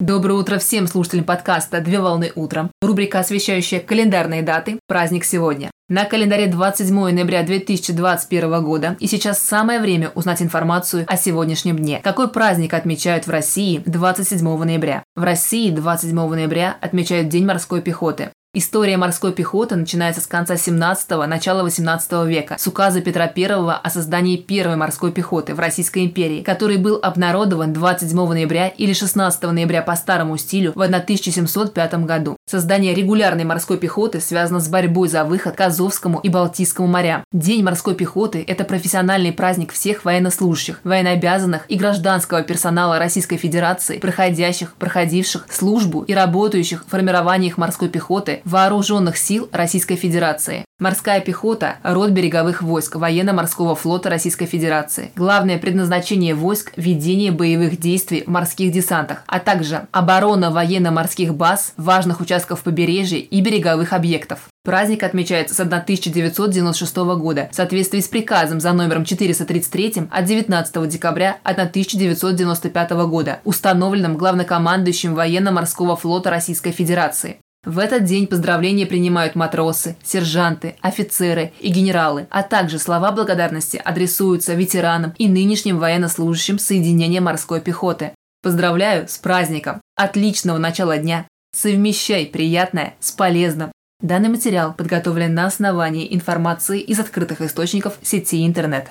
Доброе утро всем слушателям подкаста «Две волны утром». Рубрика, освещающая календарные даты «Праздник сегодня». На календаре 27 ноября 2021 года, и сейчас самое время узнать информацию о сегодняшнем дне. Какой праздник отмечают в России 27 ноября? В России 27 ноября отмечают День морской пехоты. История морской пехоты начинается с конца 17-го, начала 18 века, с указа Петра I о создании первой морской пехоты в Российской империи, который был обнародован 27 ноября или 16 ноября по старому стилю в 1705 году. Создание регулярной морской пехоты связано с борьбой за выход к Азовскому и Балтийскому морям. День морской пехоты – это профессиональный праздник всех военнослужащих, военнообязанных и гражданского персонала Российской Федерации, проходящих, проходивших службу и работающих в формированиях морской пехоты Вооруженных сил Российской Федерации. Морская пехота – род береговых войск военно-морского флота Российской Федерации. Главное предназначение войск – ведение боевых действий в морских десантах, а также оборона военно-морских баз, важных участков побережья и береговых объектов. Праздник отмечается с 1996 года в соответствии с приказом за номером 433 от 19 декабря 1995 года, установленным главнокомандующим военно-морского флота Российской Федерации. В этот день поздравления принимают матросы, сержанты, офицеры и генералы, а также слова благодарности адресуются ветеранам и нынешним военнослужащим соединения морской пехоты. Поздравляю с праздником! Отличного начала дня! Совмещай приятное с полезным! Данный материал подготовлен на основании информации из открытых источников сети интернет.